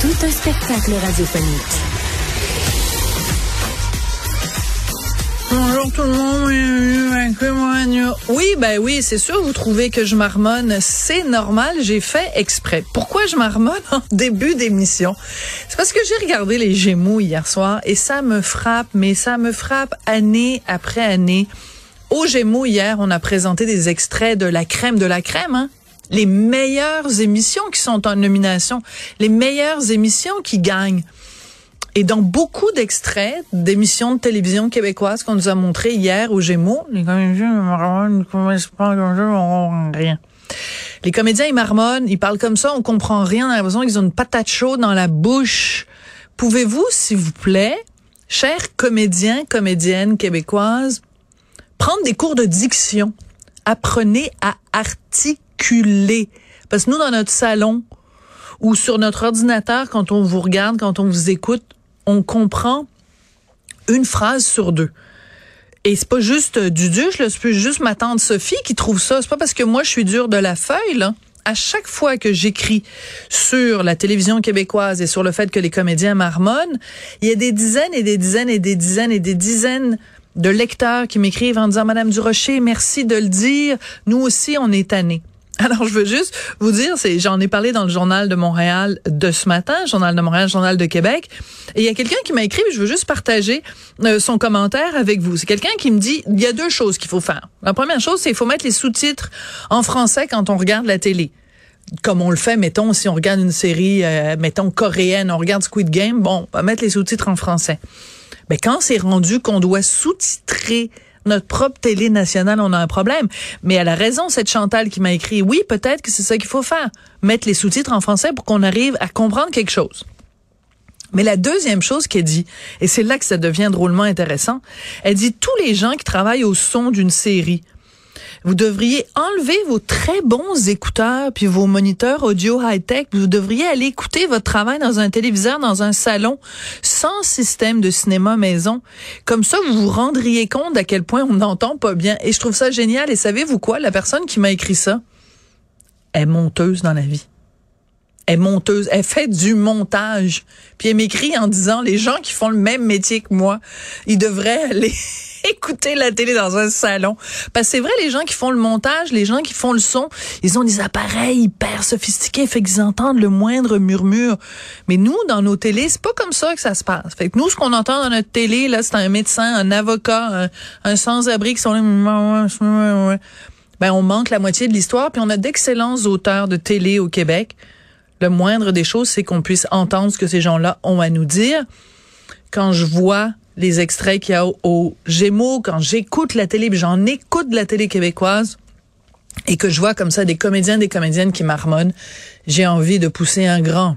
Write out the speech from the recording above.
Tout un spectacle radiophonique. Bonjour tout le monde. Oui, ben oui, c'est sûr, vous trouvez que je marmonne. C'est normal, j'ai fait exprès. Pourquoi je marmonne en début d'émission? C'est parce que j'ai regardé les Gémeaux hier soir et ça me frappe, mais ça me frappe année après année. Aux Gémeaux, hier, on a présenté des extraits de la crème de la crème, hein? Les meilleures émissions qui sont en nomination, les meilleures émissions qui gagnent. Et dans beaucoup d'extraits d'émissions de télévision québécoises qu'on nous a montré hier aux Gémeaux, les comédiens rien. Les comédiens ils marmonnent, ils parlent comme ça, on comprend rien, on a l'impression qu'ils ont une patate chaude dans la bouche. Pouvez-vous, s'il vous plaît, chers comédiens, comédiennes québécoises, prendre des cours de diction? Apprenez à articuler. Parce que nous, dans notre salon ou sur notre ordinateur, quand on vous regarde, quand on vous écoute, on comprend une phrase sur deux. Et c'est pas juste du duche, c'est pas juste ma tante Sophie qui trouve ça. C'est pas parce que moi je suis dure de la feuille. À chaque fois que j'écris sur la télévision québécoise et sur le fait que les comédiens marmonnent, il y a des dizaines et des dizaines et des dizaines et des dizaines de lecteurs qui m'écrivent en disant Madame Durocher, merci de le dire. Nous aussi, on est tannés. Alors, je veux juste vous dire, c'est, j'en ai parlé dans le journal de Montréal de ce matin, journal de Montréal, journal de Québec. Et il y a quelqu'un qui m'a écrit, je veux juste partager euh, son commentaire avec vous. C'est quelqu'un qui me dit, il y a deux choses qu'il faut faire. La première chose, c'est qu'il faut mettre les sous-titres en français quand on regarde la télé comme on le fait, mettons, si on regarde une série, euh, mettons, coréenne, on regarde Squid Game, bon, on va mettre les sous-titres en français. Mais quand c'est rendu qu'on doit sous-titrer notre propre télé nationale, on a un problème. Mais elle a raison, cette Chantal qui m'a écrit, oui, peut-être que c'est ça qu'il faut faire. Mettre les sous-titres en français pour qu'on arrive à comprendre quelque chose. Mais la deuxième chose qu'elle dit, et c'est là que ça devient drôlement intéressant, elle dit tous les gens qui travaillent au son d'une série, vous devriez enlever vos très bons écouteurs puis vos moniteurs audio high-tech. Vous devriez aller écouter votre travail dans un téléviseur, dans un salon, sans système de cinéma maison. Comme ça, vous vous rendriez compte à quel point on n'entend pas bien. Et je trouve ça génial. Et savez-vous quoi? La personne qui m'a écrit ça est monteuse dans la vie. Est monteuse. Elle fait du montage. Puis elle m'écrit en disant, les gens qui font le même métier que moi, ils devraient aller écouter la télé dans un salon. Parce que c'est vrai, les gens qui font le montage, les gens qui font le son, ils ont des appareils hyper sophistiqués, fait qu'ils entendent le moindre murmure. Mais nous, dans nos télés, c'est pas comme ça que ça se passe. Fait que nous, ce qu'on entend dans notre télé, là, c'est un médecin, un avocat, un, sans-abri qui sont là. Ben, on manque la moitié de l'histoire, puis on a d'excellents auteurs de télé au Québec. Le moindre des choses, c'est qu'on puisse entendre ce que ces gens-là ont à nous dire. Quand je vois les extraits qu'il y a au, Gémeaux, quand j'écoute la télé, j'en écoute de la télé québécoise, et que je vois comme ça des comédiens, des comédiennes qui marmonnent, j'ai envie de pousser un grand.